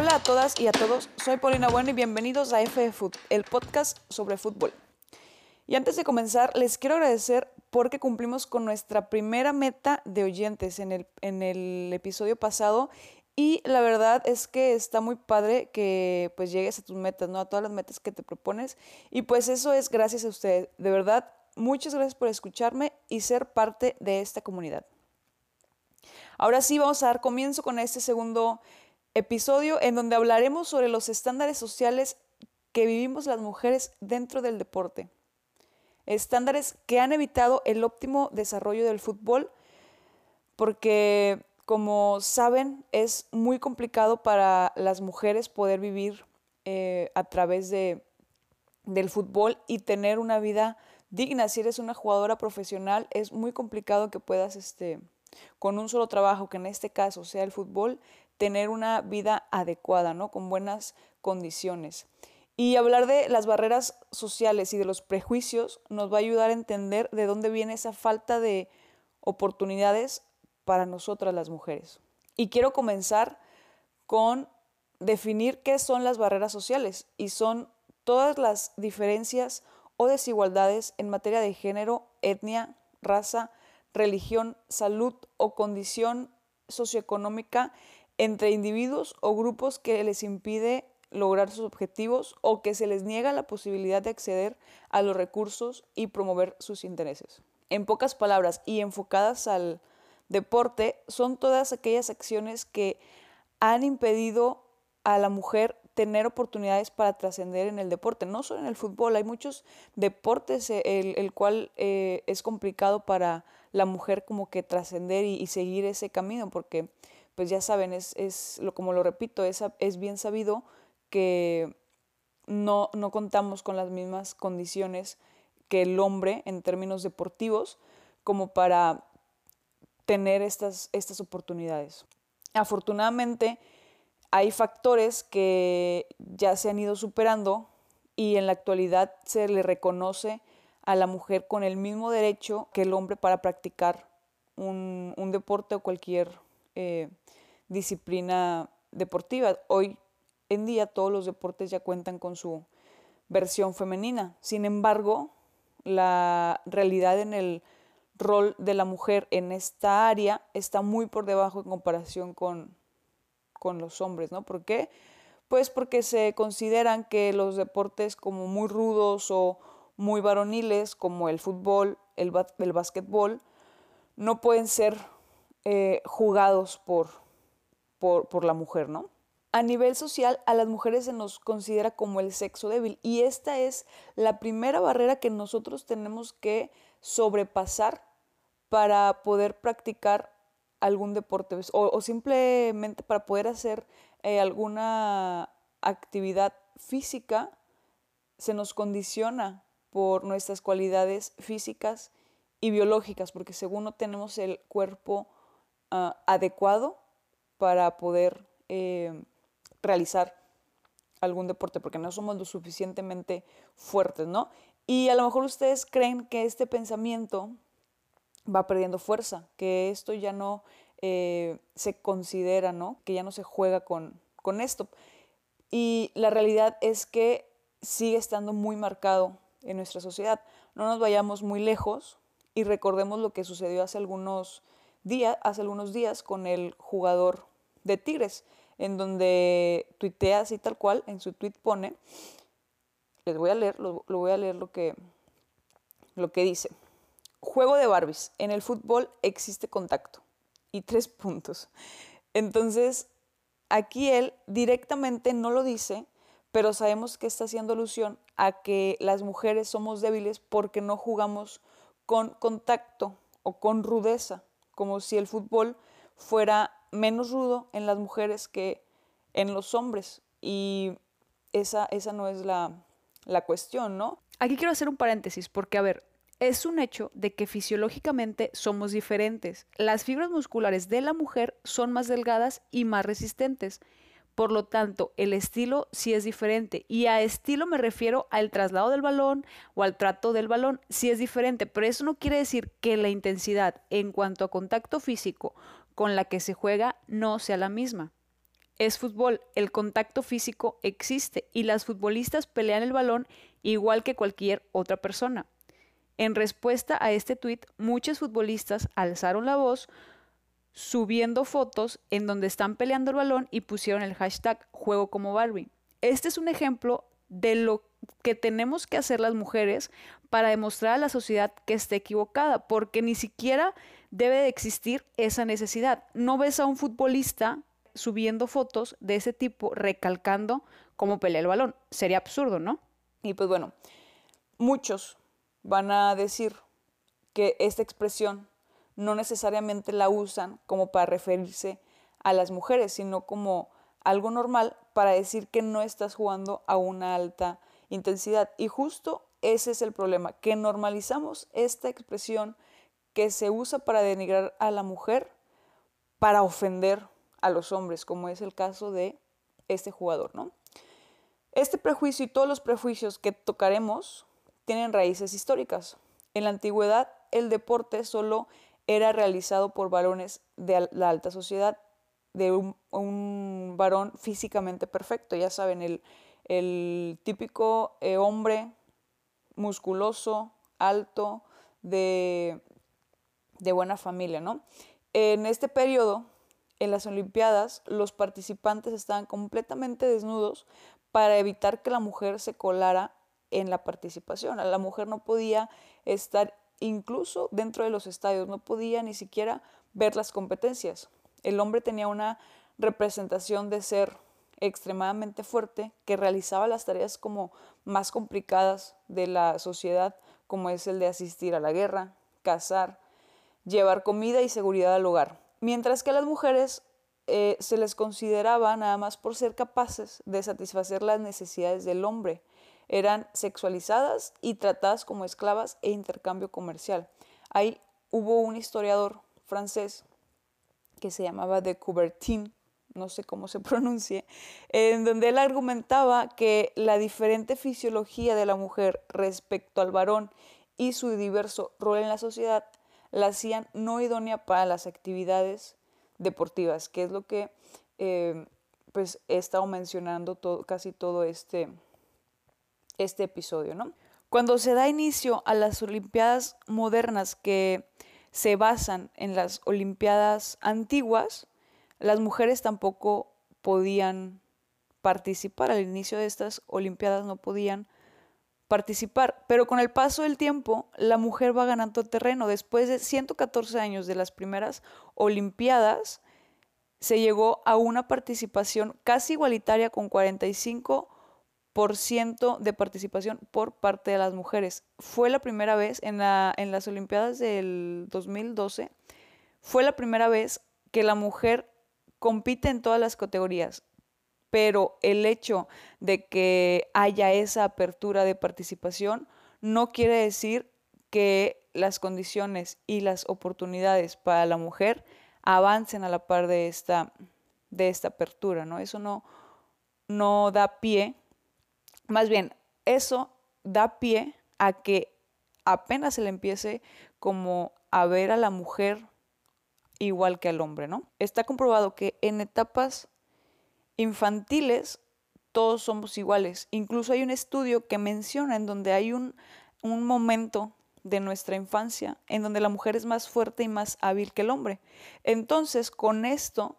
Hola a todas y a todos, soy Paulina Bueno y bienvenidos a FFood, el podcast sobre fútbol. Y antes de comenzar, les quiero agradecer porque cumplimos con nuestra primera meta de oyentes en el, en el episodio pasado y la verdad es que está muy padre que pues llegues a tus metas, ¿no? A todas las metas que te propones. Y pues eso es gracias a ustedes. De verdad, muchas gracias por escucharme y ser parte de esta comunidad. Ahora sí, vamos a dar comienzo con este segundo episodio en donde hablaremos sobre los estándares sociales que vivimos las mujeres dentro del deporte. Estándares que han evitado el óptimo desarrollo del fútbol porque, como saben, es muy complicado para las mujeres poder vivir eh, a través de, del fútbol y tener una vida digna. Si eres una jugadora profesional, es muy complicado que puedas, este, con un solo trabajo, que en este caso sea el fútbol, tener una vida adecuada, ¿no? Con buenas condiciones. Y hablar de las barreras sociales y de los prejuicios nos va a ayudar a entender de dónde viene esa falta de oportunidades para nosotras las mujeres. Y quiero comenzar con definir qué son las barreras sociales y son todas las diferencias o desigualdades en materia de género, etnia, raza, religión, salud o condición socioeconómica entre individuos o grupos que les impide lograr sus objetivos o que se les niega la posibilidad de acceder a los recursos y promover sus intereses. En pocas palabras y enfocadas al deporte, son todas aquellas acciones que han impedido a la mujer tener oportunidades para trascender en el deporte, no solo en el fútbol, hay muchos deportes eh, el, el cual eh, es complicado para la mujer como que trascender y, y seguir ese camino, porque pues ya saben, es, es como lo repito, es, es bien sabido que no, no contamos con las mismas condiciones que el hombre en términos deportivos como para tener estas, estas oportunidades. Afortunadamente, hay factores que ya se han ido superando y en la actualidad se le reconoce a la mujer con el mismo derecho que el hombre para practicar un, un deporte o cualquier eh, disciplina deportiva. Hoy en día todos los deportes ya cuentan con su versión femenina. Sin embargo, la realidad en el rol de la mujer en esta área está muy por debajo en comparación con, con los hombres, ¿no? ¿Por qué? Pues porque se consideran que los deportes como muy rudos o muy varoniles, como el fútbol, el, el básquetbol, no pueden ser eh, jugados por, por, por la mujer, ¿no? A nivel social, a las mujeres se nos considera como el sexo débil y esta es la primera barrera que nosotros tenemos que sobrepasar para poder practicar algún deporte o, simplemente para poder hacer eh, alguna actividad física, se nos condiciona por nuestras cualidades físicas y biológicas, porque según no tenemos el cuerpo uh, adecuado para poder eh, realizar algún deporte, porque no somos lo suficientemente fuertes, ¿no? Y a lo mejor ustedes creen que este pensamiento va perdiendo fuerza, que esto ya no eh, se considera, ¿no? Que ya no se juega con, con esto. Y la realidad es que sigue estando muy marcado en nuestra sociedad. No nos vayamos muy lejos y recordemos lo que sucedió hace algunos días, hace algunos días con el jugador de Tigres, en donde tuitea así tal cual, en su tweet pone, les voy a leer, lo, lo voy a leer lo que, lo que dice. Juego de Barbies. En el fútbol existe contacto. Y tres puntos. Entonces, aquí él directamente no lo dice, pero sabemos que está haciendo alusión a que las mujeres somos débiles porque no jugamos con contacto o con rudeza, como si el fútbol fuera menos rudo en las mujeres que en los hombres. Y esa, esa no es la, la cuestión, ¿no? Aquí quiero hacer un paréntesis porque, a ver, es un hecho de que fisiológicamente somos diferentes. Las fibras musculares de la mujer son más delgadas y más resistentes. Por lo tanto, el estilo sí es diferente. Y a estilo me refiero al traslado del balón o al trato del balón. Sí es diferente, pero eso no quiere decir que la intensidad en cuanto a contacto físico con la que se juega no sea la misma. Es fútbol, el contacto físico existe y las futbolistas pelean el balón igual que cualquier otra persona. En respuesta a este tuit, muchos futbolistas alzaron la voz subiendo fotos en donde están peleando el balón y pusieron el hashtag juego como Barbie. Este es un ejemplo de lo que tenemos que hacer las mujeres para demostrar a la sociedad que está equivocada, porque ni siquiera debe de existir esa necesidad. No ves a un futbolista subiendo fotos de ese tipo recalcando cómo pelea el balón. Sería absurdo, ¿no? Y pues bueno, muchos van a decir que esta expresión no necesariamente la usan como para referirse a las mujeres, sino como algo normal para decir que no estás jugando a una alta intensidad. Y justo ese es el problema, que normalizamos esta expresión que se usa para denigrar a la mujer para ofender a los hombres, como es el caso de este jugador, ¿no? Este prejuicio y todos los prejuicios que tocaremos tienen raíces históricas. En la antigüedad, el deporte solo era realizado por varones de la alta sociedad, de un, varón físicamente perfecto, ya saben, el, típico eh, hombre musculoso, alto, de, de buena familia, ¿no? En este periodo, en las Olimpiadas, los participantes estaban completamente desnudos para evitar que la mujer se colara en la participación. La mujer no podía estar incluso dentro de los estadios, no podía ni siquiera ver las competencias. El hombre tenía una representación de ser extremadamente fuerte que realizaba las tareas como más complicadas de la sociedad, como es el de asistir a la guerra, cazar, llevar comida y seguridad al hogar mientras que a las mujeres eh, se les consideraba nada más por ser capaces de satisfacer las necesidades del hombre. Eran sexualizadas y tratadas como esclavas e intercambio comercial. Ahí hubo un historiador francés que se llamaba de Coubertin, no sé cómo se pronuncie, en donde él argumentaba que la diferente fisiología de la mujer respecto al varón y su diverso rol en la sociedad la hacían no idónea para las actividades deportivas, que es lo que eh, pues he estado mencionando todo, casi todo este, este episodio. ¿no? Cuando se da inicio a las Olimpiadas modernas que se basan en las Olimpiadas antiguas, las mujeres tampoco podían participar. Al inicio de estas Olimpiadas no podían participar. Pero con el paso del tiempo, la mujer va ganando terreno. Después de 114 años de las primeras Olimpiadas, se llegó a una participación casi igualitaria con 45% de participación por parte de las mujeres. Fue la primera vez en, la, en las Olimpiadas del 2012, fue la primera vez que la mujer compite en todas las categorías, pero el hecho de que haya esa apertura de participación no quiere decir que las condiciones y las oportunidades para la mujer avancen a la par de esta, de esta apertura, ¿no? Eso no, no da pie, más bien, eso da pie a que apenas se le empiece como a ver a la mujer igual que al hombre, ¿no? Está comprobado que en etapas infantiles todos somos iguales. Incluso hay un estudio que menciona en donde hay un, un momento de nuestra infancia en donde la mujer es más fuerte y más hábil que el hombre. Entonces, con esto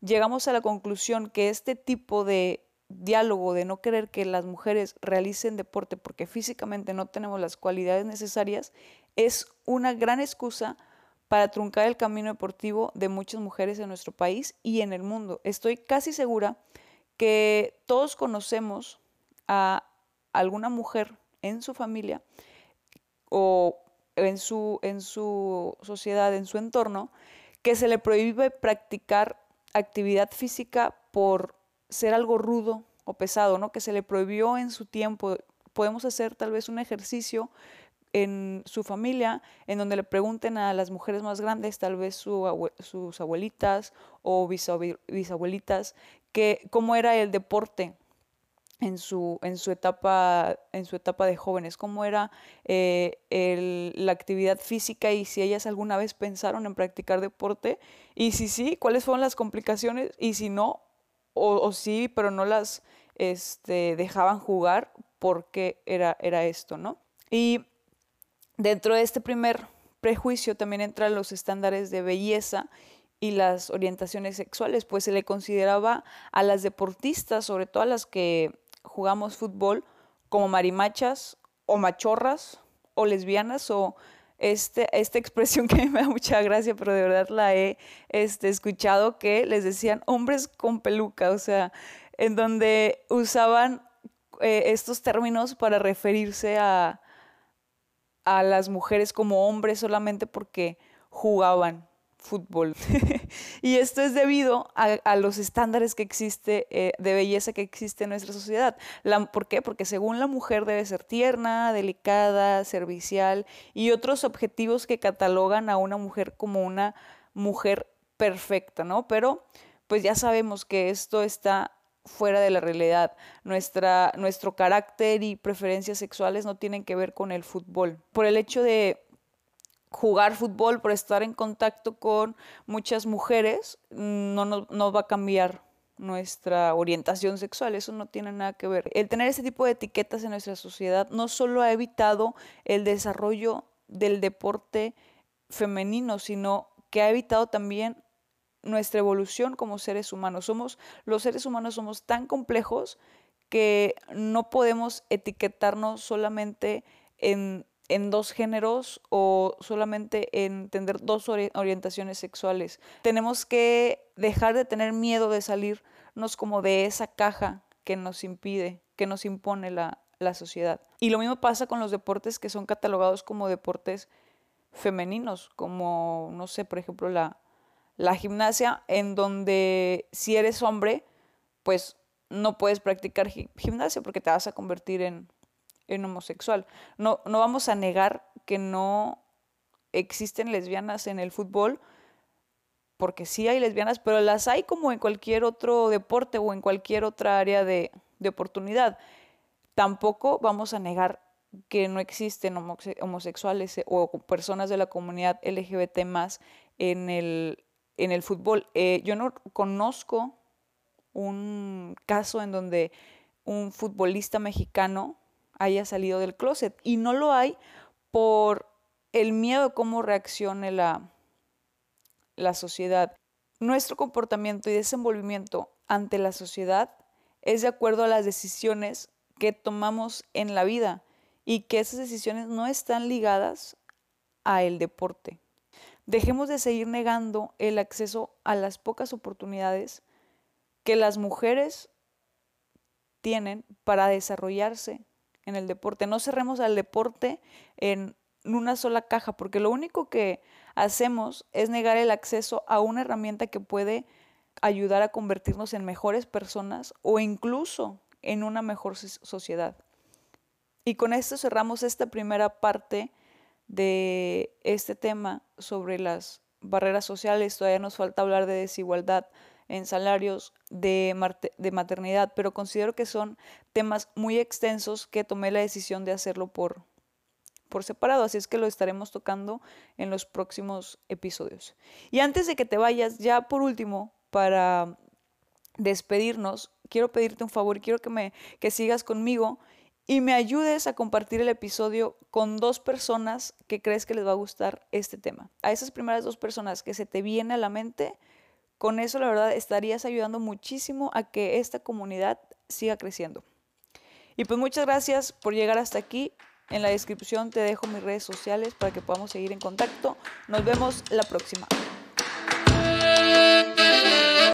llegamos a la conclusión que este tipo de diálogo de no querer que las mujeres realicen deporte porque físicamente no tenemos las cualidades necesarias es una gran excusa para truncar el camino deportivo de muchas mujeres en nuestro país y en el mundo. Estoy casi segura que todos conocemos a alguna mujer en su familia o en su, en su sociedad, en su entorno, que se le prohíbe practicar actividad física por ser algo rudo o pesado, ¿no? Que se le prohibió en su tiempo. Podemos hacer tal vez un ejercicio en su familia, en donde le pregunten a las mujeres más grandes, tal vez sus abuelitas o bisabuelitas, que, cómo era el deporte en su, en su, etapa, en su etapa de jóvenes, cómo era eh, la actividad física y si ellas alguna vez pensaron en practicar deporte y si sí, cuáles fueron las complicaciones y si no, o, sí, pero no las este, dejaban jugar porque era, era esto, ¿no? Y dentro de este primer prejuicio también entran los estándares de belleza y las orientaciones sexuales, pues se le consideraba a las deportistas, sobre todo a las que jugamos fútbol, como marimachas o machorras o lesbianas o este, esta expresión que me da mucha gracia, pero de verdad la he este, escuchado, que les decían hombres con peluca, o sea, en donde usaban eh, estos términos para referirse a, a las mujeres como hombres solamente porque jugaban fútbol. y esto es debido a, los estándares que existe eh, de belleza que existe en nuestra sociedad. ¿Por qué? Porque según la mujer debe ser tierna, delicada, servicial y otros objetivos que catalogan a una mujer como una mujer perfecta, ¿no? Pero pues ya sabemos que esto está fuera de la realidad. Nuestra, nuestro carácter y preferencias sexuales no tienen que ver con el fútbol. Por el hecho de jugar fútbol, por estar en contacto con muchas mujeres, no, no, va a cambiar nuestra orientación sexual, eso no tiene nada que ver. El tener ese tipo de etiquetas en nuestra sociedad no solo ha evitado el desarrollo del deporte femenino, sino que ha evitado también nuestra evolución como seres humanos. Somos los seres humanos somos tan complejos que no podemos etiquetarnos solamente en en dos géneros o solamente en tener dos orientaciones sexuales. Tenemos que dejar de tener miedo de salirnos como de esa caja que nos impide, que nos impone la, sociedad. Y lo mismo pasa con los deportes que son catalogados como deportes femeninos, como, no sé, por ejemplo, la, la gimnasia, en donde si eres hombre, pues no puedes practicar gimnasia porque te vas a convertir en, en homosexual. No, no vamos a negar que no existen lesbianas en el fútbol, porque sí hay lesbianas, pero las hay como en cualquier otro deporte o en cualquier otra área de, oportunidad. Tampoco vamos a negar que no existen homosexuales eh, o personas de la comunidad LGBT más en el, en el fútbol. Eh, yo no conozco un caso en donde un futbolista mexicano haya salido del closet. Y no lo hay por el miedo a cómo reaccione la, la sociedad. Nuestro comportamiento y desenvolvimiento ante la sociedad es de acuerdo a las decisiones que tomamos en la vida y que esas decisiones no están ligadas a el deporte. Dejemos de seguir negando el acceso a las pocas oportunidades que las mujeres tienen para desarrollarse en el deporte. No cerremos al deporte en una sola caja, porque lo único que hacemos es negar el acceso a una herramienta que puede ayudar a convertirnos en mejores personas o incluso en una mejor sociedad. Y con esto cerramos esta primera parte de este tema sobre las barreras sociales. Todavía nos falta hablar de desigualdad en salarios de, maternidad, pero considero que son temas muy extensos que tomé la decisión de hacerlo por, por separado, así es que lo estaremos tocando en los próximos episodios. Y antes de que te vayas, ya por último, para despedirnos, quiero pedirte un favor, quiero que me que sigas conmigo y me ayudes a compartir el episodio con dos personas que crees que les va a gustar este tema. A esas primeras dos personas que se te viene a la mente, con eso, la verdad, estarías ayudando muchísimo a que esta comunidad siga creciendo. Y pues muchas gracias por llegar hasta aquí. En la descripción te dejo mis redes sociales para que podamos seguir en contacto. Nos vemos la próxima.